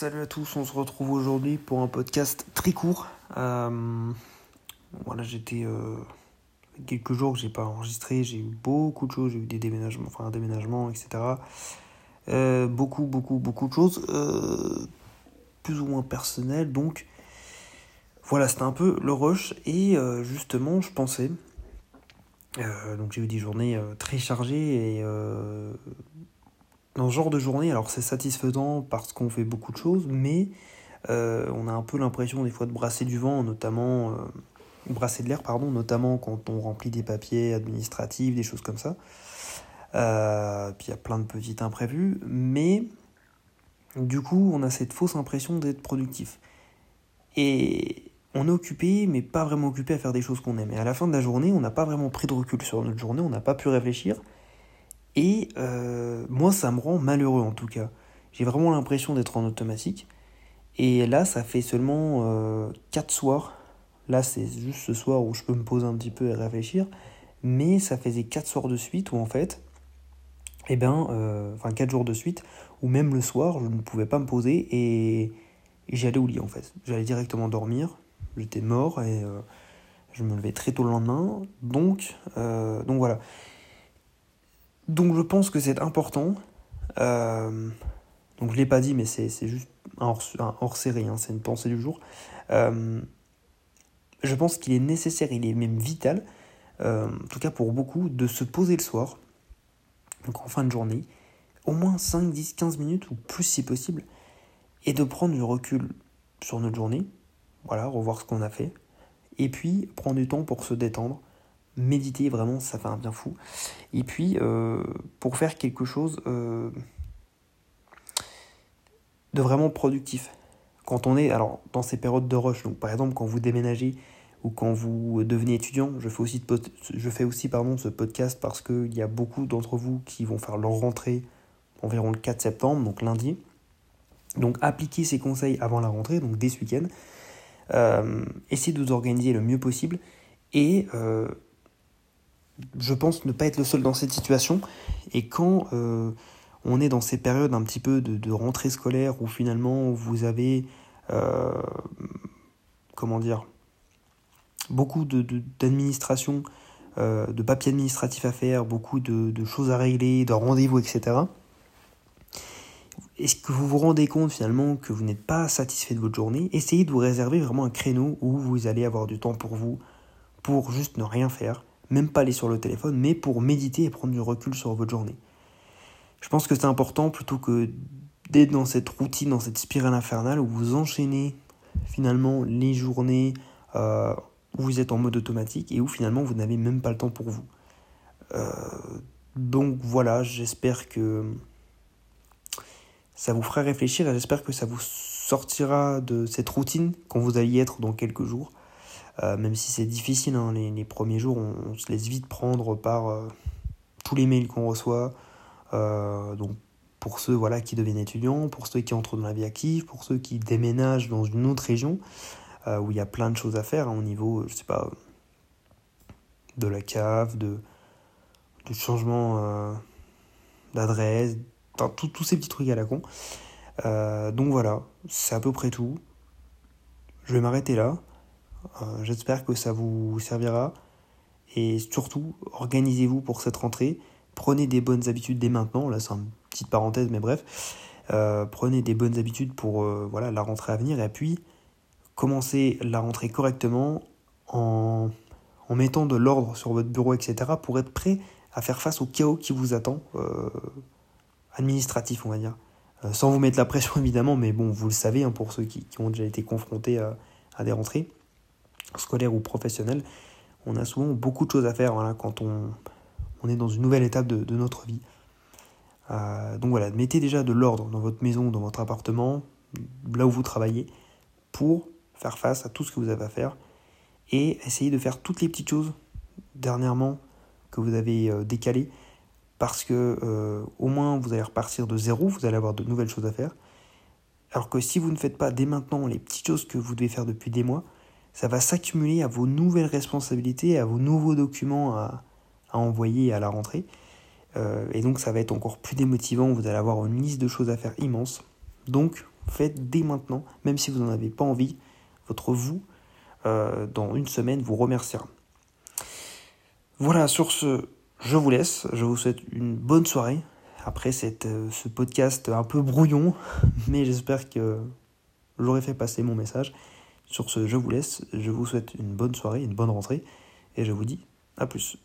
Salut à tous, on se retrouve aujourd'hui pour un podcast très court. Euh, voilà, j'étais euh, quelques jours que j'ai pas enregistré, j'ai eu beaucoup de choses, j'ai eu des déménagements, enfin un déménagement, etc. Euh, beaucoup, beaucoup, beaucoup de choses, plus ou moins personnelles. Donc voilà, c'était un peu le rush et justement, je pensais. donc j'ai eu des journées très chargées et dans ce genre de journée, alors c'est satisfaisant parce qu'on fait beaucoup de choses, mais euh, on a un peu l'impression des fois de brasser du vent, notamment euh, brasser de l'air, pardon, notamment quand on remplit des papiers administratifs, des choses comme ça. Euh, puis il y a plein de petits imprévus, mais du coup, on a cette fausse impression d'être productif. Et on est occupé, mais pas vraiment occupé à faire des choses qu'on aime. Et à la fin de la journée, on n'a pas vraiment pris de recul sur notre journée, on n'a pas pu réfléchir. Et euh, moi, ça me rend malheureux en tout cas. J'ai vraiment l'impression d'être en automatique. Et là, ça fait seulement euh, 4 soirs. Là, c'est juste ce soir où je peux me poser un petit peu et réfléchir. Mais ça faisait 4 soirs de suite où en fait, eh ben, euh, enfin 4 jours de suite, où même le soir, je ne pouvais pas me poser et, et j'allais au lit en fait. J'allais directement dormir. J'étais mort et euh, je me levais très tôt le lendemain. Donc, donc voilà. Donc je pense que c'est important. Euh, donc je l'ai pas dit, mais c'est juste un hors, un hors série, hein, c'est une pensée du jour. Euh, je pense qu'il est nécessaire, il est même vital, euh, en tout cas pour beaucoup, de se poser le soir, donc en fin de journée, au moins 5, 10, 15 minutes, ou plus si possible, et de prendre du recul sur notre journée, voilà, revoir ce qu'on a fait, et puis prendre du temps pour se détendre, méditer, vraiment, ça fait un bien fou. Et puis, euh, pour faire quelque chose euh, de vraiment productif. Quand on est, alors, dans ces périodes de rush, donc par exemple, quand vous déménagez ou quand vous devenez étudiant, je fais aussi, je fais aussi pardon, ce podcast parce qu'il y a beaucoup d'entre vous qui vont faire leur rentrée environ le 4 septembre, donc lundi. Donc, appliquez ces conseils avant la rentrée, donc dès ce week-end. Euh, essayez de vous organiser le mieux possible et je pense ne pas être le seul dans cette situation. Et quand euh, on est dans ces périodes un petit peu de, de rentrée scolaire où finalement vous avez, euh, comment dire, beaucoup de, de- d'administration, euh, de papiers administratifs à faire, beaucoup de, de choses à régler, de rendez-vous, etc. Est-ce que vous vous rendez compte finalement que vous n'êtes pas satisfait de votre journée? Essayez de vous réserver vraiment un créneau où vous allez avoir du temps pour vous, pour juste ne rien faire, même pas aller sur le téléphone, mais pour méditer et prendre du recul sur votre journée. Je pense que c'est important plutôt que d'être dans cette routine, dans cette spirale infernale où vous enchaînez finalement les journées euh, où vous êtes en mode automatique et où finalement vous n'avez même pas le temps pour vous. Euh, donc voilà, j'espère que ça vous fera réfléchir et j'espère que ça vous sortira de cette routine quand vous allez y être dans quelques jours. Euh, même si c'est difficile, hein, les, premiers jours, on, se laisse vite prendre par euh, tous les mails qu'on reçoit. Euh, donc pour ceux voilà, qui deviennent étudiants, pour ceux qui entrent dans la vie active, pour ceux qui déménagent dans une autre région où il y a plein de choses à faire hein, au niveau, je sais pas, de la cave, de, de changement d'adresse, enfin tous ces petits trucs à la con. Donc voilà, c'est à peu près tout. Je vais m'arrêter là. Euh, J'espère que ça vous servira. Et surtout, organisez-vous pour cette rentrée. Prenez des bonnes habitudes dès maintenant. Là, c'est une petite parenthèse, mais bref. Euh, prenez des bonnes habitudes pour euh, voilà, la rentrée à venir. Et puis, commencez la rentrée correctement en, mettant de l'ordre sur votre bureau, etc. pour être prêt à faire face au chaos qui vous attend, administratif, on va dire. Sans vous mettre la pression, évidemment, mais bon, vous le savez, hein, pour ceux qui, ont déjà été confrontés à des rentrées scolaires ou professionnelles, on a souvent beaucoup de choses à faire quand on, est dans une nouvelle étape de, de notre vie. Euh, donc voilà, mettez déjà de l'ordre dans votre maison, dans votre appartement, là où vous travaillez, pour faire face à tout ce que vous avez à faire et essayez de faire toutes les petites choses dernièrement que vous avez euh, décalées parce que euh, au moins vous allez repartir de zéro, vous allez avoir de nouvelles choses à faire. Alors que si vous ne faites pas dès maintenant les petites choses que vous devez faire depuis des mois, ça va s'accumuler à vos nouvelles responsabilités, à vos nouveaux documents à, envoyer à la rentrée. Euh, et donc ça va être encore plus démotivant, vous allez avoir une liste de choses à faire immense. Donc Faites dès maintenant, même si vous n'en avez pas envie. Votre vous, euh, dans une semaine, vous remerciera. Voilà, sur ce, je vous laisse. Je vous souhaite une bonne soirée. Après cette, euh, ce podcast un peu brouillon, mais j'espère que j'aurai fait passer mon message. Sur ce, je vous laisse. Je vous souhaite une bonne soirée, une bonne rentrée. Et je vous dis à plus.